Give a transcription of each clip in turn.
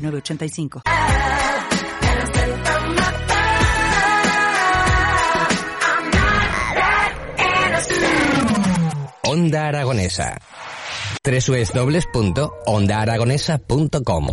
906985. Onda Aragonesa. www.ondaaragonesa.com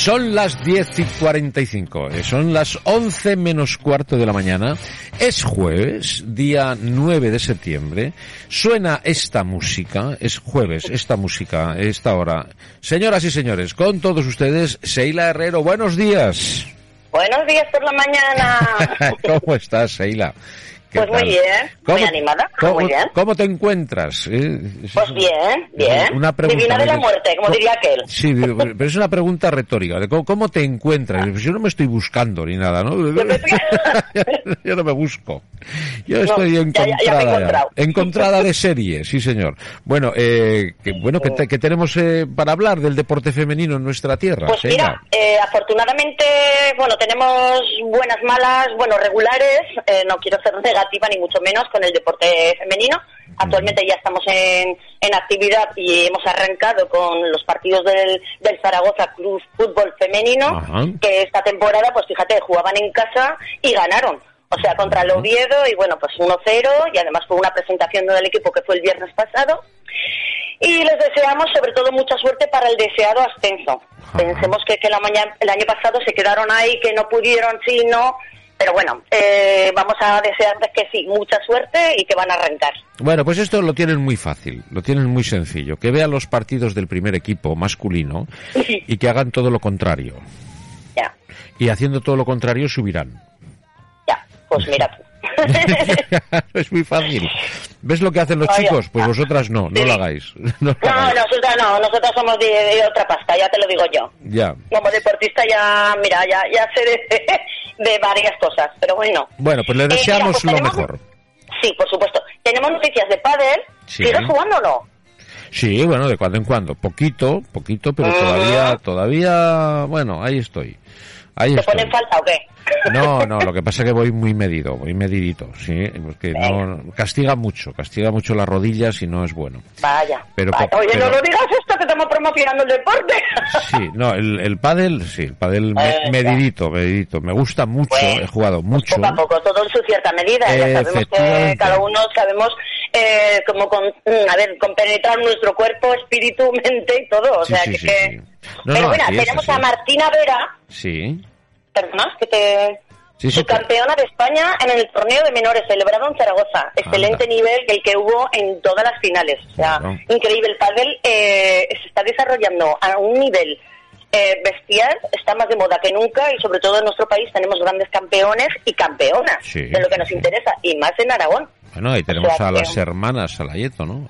Son las 10 y 45, eh, son las 11 menos cuarto de la mañana. Es jueves, día 9 de septiembre. Suena esta música, es jueves, esta música, esta hora. Señoras y señores, con todos ustedes, Seila Herrero, buenos días. Buenos días por la mañana. ¿Cómo estás, Seila? Pues muy bien, muy animada, ¿cómo, muy bien. ¿Cómo te encuentras? Eh, Pues bien, bien. Una pregunta Divina de la muerte, como diría aquel. Sí, pero es una pregunta retórica. ¿Cómo, cómo te encuentras? Pues Yo no me estoy buscando ni nada, ¿no? Yo no me busco. Yo estoy ya- ya- ya me he encontrada. encontrada de serie, sí, señor. Bueno, eh, que, bueno, que, te- que tenemos eh, para hablar del deporte femenino en nuestra tierra. Pues mira, eh, afortunadamente, bueno, tenemos buenas, malas, bueno, regulares. eh, no quiero ser ni mucho menos con el deporte femenino. Actualmente ya estamos en, en actividad y hemos arrancado con los partidos del, del Zaragoza Club Fútbol Femenino, Ajá. que esta temporada, pues fíjate, jugaban en casa y ganaron. O sea, contra el Oviedo y bueno, pues 1-0 y además fue una presentación del equipo que fue el viernes pasado. Y les deseamos sobre todo mucha suerte para el deseado ascenso. Ajá. Pensemos que, que la mañana, el año pasado se quedaron ahí, que no pudieron, sí, no. Pero bueno, eh, vamos a desearles que sí, mucha suerte y que van a arrancar. Bueno, pues esto lo tienen muy fácil, lo tienen muy sencillo. Que vean los partidos del primer equipo masculino y que hagan todo lo contrario. Ya, Y haciendo todo lo contrario subirán. ya, pues mira tú. es muy fácil. ¿Ves lo que hacen los chicos? Pues vosotras no, no lo hagáis. No lo No, hagáis. nosotras no, nosotras somos de, de otra pasta, ya te lo digo yo. Ya. Como deportista ya, mira, ya, ya sé de, de varias cosas, pero bueno. Bueno, pues le Eh, mira, deseamos pues lo mejor. Sí, por supuesto. Tenemos noticias de pádel. Sí. ¿Sigues jugando o no? Sí, bueno, de cuando en cuando. Poquito, poquito, pero todavía, todavía, bueno, ahí estoy. Ahí ¿Te ponen falta o qué? No, no, lo que pasa es que voy muy medido, voy medidito, sí, porque no, castiga mucho, castiga mucho las rodillas y no es bueno. Vaya. Pero vaya. po- Oye, pero- no lo digas esto, que estamos promocionando el deporte. Sí, no, el, el pádel, sí, el pádel me- Eh, medidito, medidito. Me gusta mucho, Bueno, he jugado mucho. Poco a poco, todo en su cierta medida. Ya sabemos que cada uno sabemos eh, como con, mm, a ver, compenetrar nuestro cuerpo, espíritu, mente y todo. O Sí, sea, sí, que... sí, que- sí. No, Pero no, mira, tenemos a. Martina Vera, Sí, perdona, que te... sí, sí. Subcampeona de España en el torneo de menores celebrado en Zaragoza. Excelente Anda. nivel el que hubo en todas las finales. O sea, increíble. El pádel eh, se está desarrollando a un nivel eh, bestial, está más de moda que nunca y sobre todo en nuestro país tenemos grandes campeones y campeonas Sí, de lo que nos interesa y más en Aragón. Bueno, ahí tenemos sea, a que- las hermanas Salayeto, ¿no?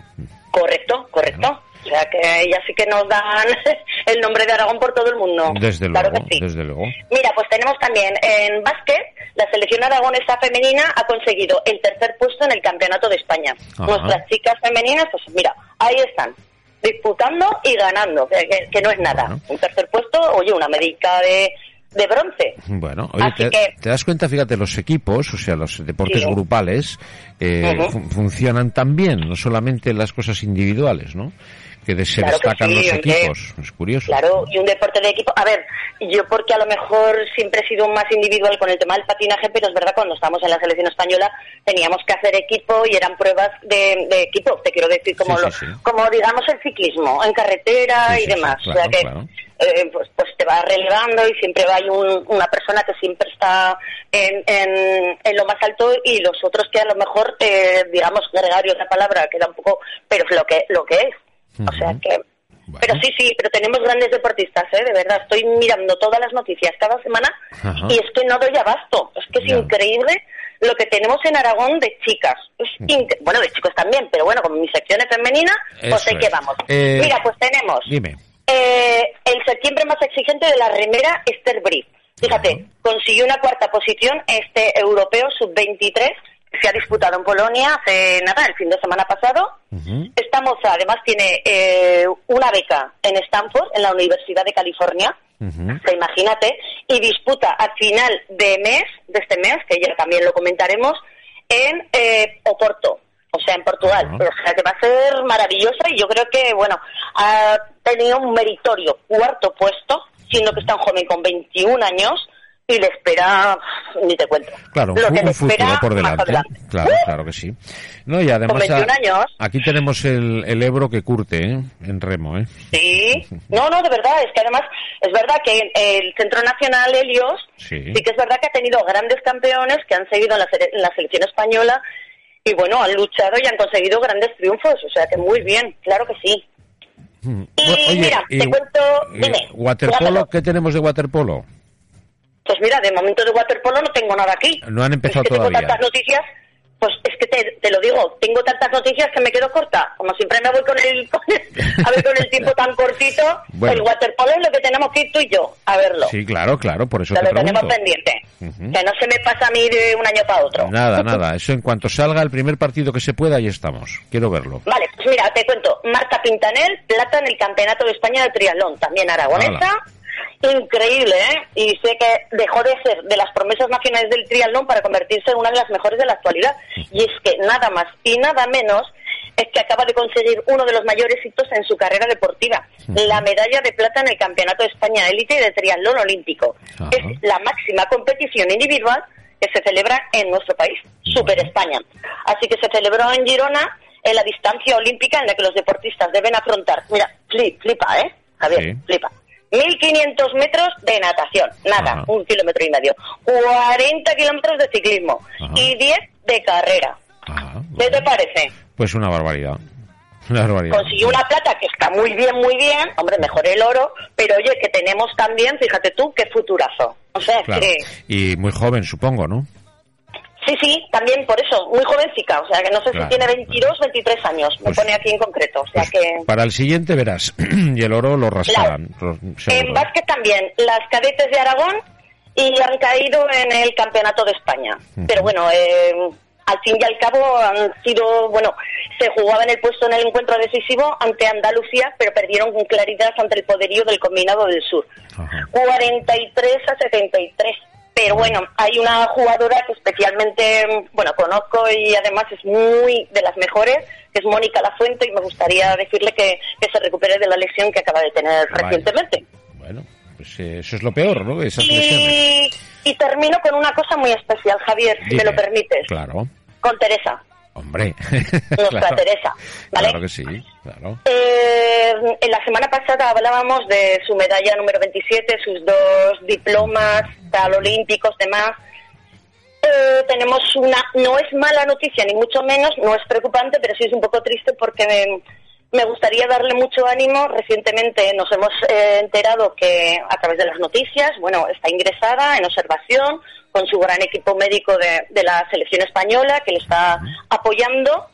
Correcto, correcto. O sea que ellas sí que nos dan el nombre de Aragón por todo el mundo. Desde Claro luego, que sí. desde luego. Mira, pues tenemos también en básquet, la selección aragonesa femenina ha conseguido el tercer puesto en el Campeonato de España. Ajá. Nuestras chicas femeninas, pues mira, ahí están, disputando y ganando, que, que- no es nada. Bueno. Un tercer puesto, oye, una medica de, de bronce. Bueno, oye, Así te, que- te das cuenta, fíjate, los equipos, o sea, los deportes Sí. grupales, eh, fun- funcionan también, no solamente las cosas individuales, ¿no? Que de- se Claro que destacan sí, los equipos, es curioso. Claro, y un deporte de equipo. A ver, yo porque a lo mejor siempre he sido más individual con el tema del patinaje, pero es verdad, cuando estábamos en la selección española teníamos que hacer equipo y eran pruebas de, de equipo, te quiero decir, como, Sí, lo- sí, como digamos el ciclismo, en carretera y demás. claro, o sea que claro. eh, pues, pues te va relevando y siempre hay un- una persona que siempre está en, en, en lo más alto y los otros que a lo mejor, eh, digamos, gregario la palabra, queda un poco, pero es lo que, lo que es. O sea que... Pero sí, sí, pero tenemos grandes deportistas, ¿eh? De verdad, estoy mirando todas las noticias cada semana y es que no doy abasto. Es que es increíble lo que tenemos en Aragón de chicas. Es bueno, de chicos también, pero bueno, como mi sección es femenina, pues sé que vamos. Eh, Mira, pues tenemos Dime. eh, el septiembre más exigente de la remera Esther Brief. Fíjate, consiguió una cuarta posición este europeo sub-23 que se ha disputado en Polonia hace nada, el fin de semana pasado. Esta moza además tiene eh, una beca en Stanford, en la Universidad de California. O sea, imagínate, y disputa a final de mes, de este mes, que ya también lo comentaremos, en eh, Oporto, o sea, en Portugal. O sea, que va a ser maravillosa y yo creo que, bueno, ha tenido un meritorio cuarto puesto, siendo que es tan joven con 21 años, y le espera, ni te cuento. Claro, un, lo fu- que le futuro espera por delante. Claro, claro que sí. No, y además Con 21 a- años. aquí tenemos el, el Ebro que curte, ¿eh? En remo, ¿eh? Sí, no, no, de verdad, es que además es verdad que el Centro Nacional Helios Sí. que es verdad que ha tenido grandes campeones que han seguido en la, sele- en la selección española y bueno, han luchado y han conseguido grandes triunfos, o sea que muy bien, claro que sí. Mm. Y mira, te cuento, dime, waterpolo. ¿qué tenemos de waterpolo? Pues mira, de momento de waterpolo no tengo nada aquí. No han empezado es que todavía. Tengo tantas noticias, pues es que te, te lo digo, tengo tantas noticias que me quedo corta. Como siempre me voy con el, con el- a ver con el tiempo tan cortito, Bueno. el waterpolo es lo que tenemos que ir tú y yo a verlo. Sí, claro, claro, por eso Lo te que tenemos pregunto. pendiente. Ujú. Que no se me pasa a mí de un año para otro. Nada, nada. Eso en cuanto salga el primer partido que se pueda, ahí estamos. Quiero verlo. Vale, pues mira, te cuento. Marta Pintanel, plata en el Campeonato de España de Triatlón, también aragonesa. Hala. Increíble, ¿eh? Y sé que dejó de ser de las promesas nacionales del triatlón para convertirse en una de las mejores de la actualidad. Y es que nada más y nada menos es que acaba de conseguir uno de los mayores hitos en su carrera deportiva, la medalla de plata en el Campeonato de España Élite de Triatlón Olímpico. Ajá. Es la máxima competición individual que se celebra en nuestro país, Super España. Así que se celebró en Girona en la distancia olímpica en la que los deportistas deben afrontar. Mira, flip, flipa, ¿eh? Javier, Sí. flipa. 1.500 metros de natación, nada, Ajá. un kilómetro y medio. 40 kilómetros de ciclismo Ajá. y 10 de carrera. Ah, ¿Qué te parece? Pues una barbaridad. Una barbaridad. Consiguió una plata que está muy bien, muy bien. Hombre, mejor el oro. Pero oye, que tenemos también, fíjate tú, qué futurazo. O sea, Claro. que... Y muy joven, supongo, ¿no? Sí, sí, también por eso, muy jovencica. O sea, que no sé Claro, si tiene 22, 23 años. Me Pues- pone aquí en concreto. O sea Pues que... Para el siguiente verás. y el oro lo rascarán. En básquet también, las cadetes de Aragón y han caído en el campeonato de España. Pero bueno, eh, al fin y al cabo han sido, bueno, se jugaba en el puesto en el encuentro decisivo ante Andalucía, pero perdieron con claridad ante el poderío del combinado del sur. Ajá. 43 a 73. Pero bueno, hay una jugadora que especialmente, bueno, conozco y además es muy de las mejores, que es Mónica Lafuente, y me gustaría decirle que, que se recupere de la lesión que acaba de tener Vaya. recientemente. Bueno, pues eh, eso es lo peor, ¿no? Esas lesiones. Y, y termino con una cosa muy especial, Javier, si Dime. me lo permites. Claro. Con Teresa, Hombre. nuestra Claro. Teresa. ¿vale? Claro que sí, claro. Eh, en la semana pasada hablábamos de su medalla número 27, sus dos diplomas olímpicos, demás. Eh, tenemos una, no es mala noticia ni mucho menos, no es preocupante, pero sí es un poco triste porque me, gustaría darle mucho ánimo. Recientemente nos hemos eh, enterado que a través de las noticias, bueno, está ingresada en observación con su gran equipo médico de, de la selección española que le está apoyando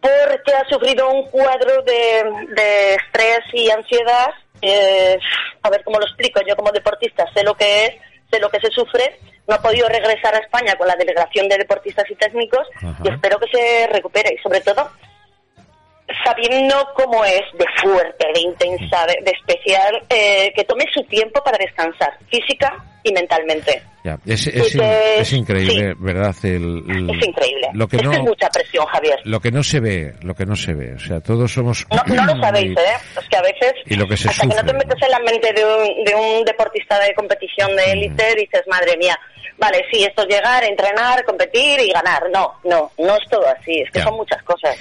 porque ha sufrido un cuadro de, de estrés y ansiedad. Eh, a ver cómo lo explico. Yo como deportista sé lo que es, sé lo que se sufre. No ha podido regresar a España con la delegación de deportistas y técnicos Ajá. y espero que se recupere y sobre todo sabiendo cómo es de fuerte, de intensa, de, de especial, eh, que tome su tiempo para descansar física y mentalmente. Ya, es, es, Y que- es increíble, sí. ¿verdad? El, el- Es increíble. Lo que es no, es mucha presión, Javier. lo que no se ve, lo que no se ve. O sea, todos somos. No, no lo sabéis, ¿eh? Es que a veces, Y lo que se hasta que no te metes en la mente de un, de un deportista de competición de élite, dices, madre mía, vale, sí, esto es llegar, entrenar, competir y ganar. No, no, no es todo así, es que Ya. son muchas cosas.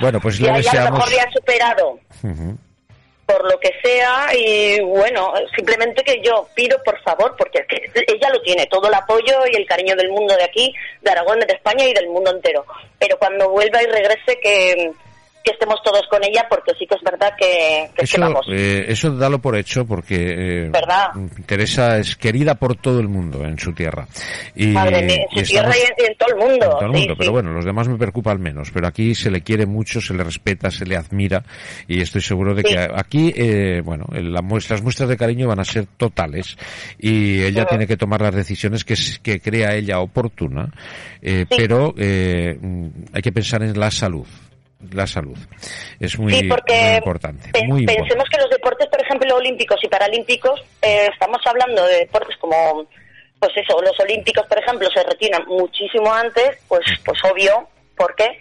Bueno, pues le ahí a lo deseamos. mejor le ha superado por lo que sea y bueno, simplemente que yo pido por favor, porque es que ella lo tiene, todo el apoyo y el cariño del mundo de aquí, de Aragón, de España y del mundo entero. Pero cuando vuelva y regrese que, que estemos todos con ella porque sí que es verdad que, que, eso, vamos. Eh, eso dalo por hecho porque eh, ¿verdad? Teresa es querida por todo el mundo en su tierra. Y, Madre mía, en su tierra y en, en, todo el mundo. En todo el mundo, sí, pero sí. bueno, los demás me preocupa al menos. Pero aquí se le quiere mucho, se le respeta, se le admira y estoy seguro de Sí. que aquí, eh, bueno, la muestra, las muestras de cariño van a ser totales y ella tiene que tomar las decisiones que, que crea ella oportuna, eh, pero eh, hay que pensar en la salud. La salud es muy, Sí, porque muy importante. pe- muy pensemos importante. que los deportes, por ejemplo, olímpicos y paralímpicos, eh, estamos hablando de deportes como, pues eso, los olímpicos, por ejemplo, se retiran muchísimo antes, pues, pues obvio, ¿por qué?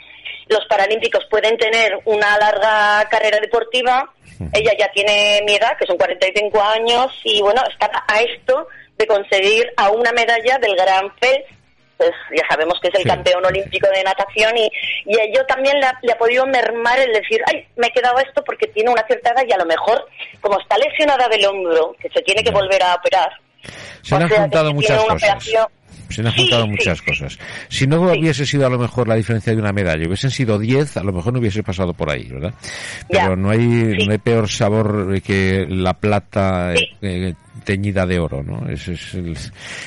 Los paralímpicos pueden tener una larga carrera deportiva, ella ya tiene mi edad, que son 45 años, y bueno, está a esto de conseguir a una medalla del Gran Phelps, pues ya sabemos que es el Sí. campeón olímpico de natación y, y a ello también le ha, le ha podido mermar el decir, ay, me he quedado esto porque tiene una cierta edad y a lo mejor, como está lesionada del hombro, que se tiene que volver a operar, Se o han que juntado tiene muchas una cosas. operación- Se han juntado sí. muchas cosas. Si no hubiese sido a lo mejor la diferencia de una medalla, hubiesen sido 10, a lo mejor no hubiese pasado por ahí, ¿verdad? Pero Ya. no hay no hay peor sabor que la plata Sí. eh, teñida de oro, ¿no? Ese es el...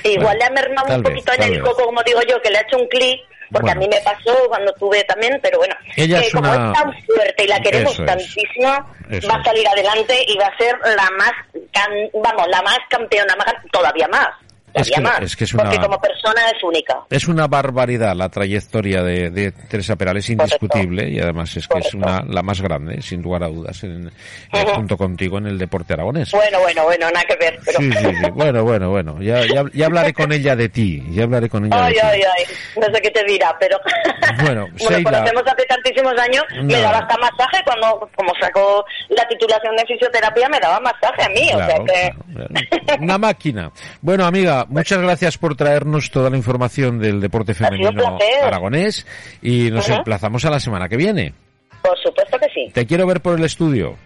Igual bueno, le ha mermado un vez, poquito en el coco, como digo yo, que le ha hecho un clic, porque Bueno. a mí me pasó cuando tuve también, pero bueno, Ella que es como una- es tan fuerte y la queremos Eso es. tantísimo, va a salir adelante y va a ser la más, can- vamos, la más campeona, más, todavía más. Es que- más, es que es una- porque como persona es única. Es una barbaridad la trayectoria de, de Teresa Perales, indiscutible, y además es que es Correcto. una la más grande, sin lugar a dudas, en- eh, Ujú. junto contigo en el deporte aragonés. Bueno, bueno, bueno, nada que ver, pero... Sí, sí, sí. Bueno, bueno, bueno. Ya, ya, ya hablaré con ella de ti. Ya hablaré con ella de Ay, ti. ay, ay, no sé qué te dirá, pero... Bueno, Como Sheila. conocemos hace tantísimos años, me No. daba hasta masaje cuando, como sacó la titulación de fisioterapia, me daba masaje a mí, Claro, o sea que... claro, claro. Una máquina. Bueno, amiga, muchas gracias por traernos toda la información del deporte femenino aragonés y nos emplazamos a la semana que viene. Por supuesto que sí. Te quiero ver por el estudio.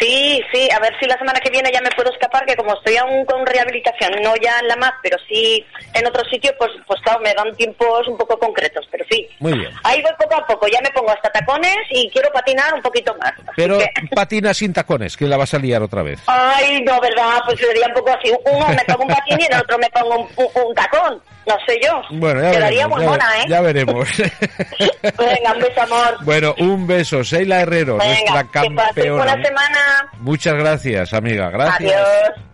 Sí, sí, a ver si la semana que viene ya me puedo escapar, que como estoy aún con rehabilitación, no ya en la MAC, pero sí en otro sitio, pues, pues claro, me dan tiempos un poco concretos, pero sí. Muy bien. Ahí voy poco a poco, ya me pongo hasta tacones y quiero patinar un poquito más. Pero que- patina sin tacones, que la vas a liar otra vez. Ay, no, ¿verdad? Pues sería un poco así. Uno me pongo un patín y en el otro me pongo un, un- un tacón. No sé yo. Bueno, ya Quedaría veremos. muy ya, mona, ¿eh? ya veremos. Venga, un beso, amor. bueno, un beso. Seila Herrero, Venga, nuestra que campeona. buena semana. Muchas gracias, amiga. Gracias. Adiós.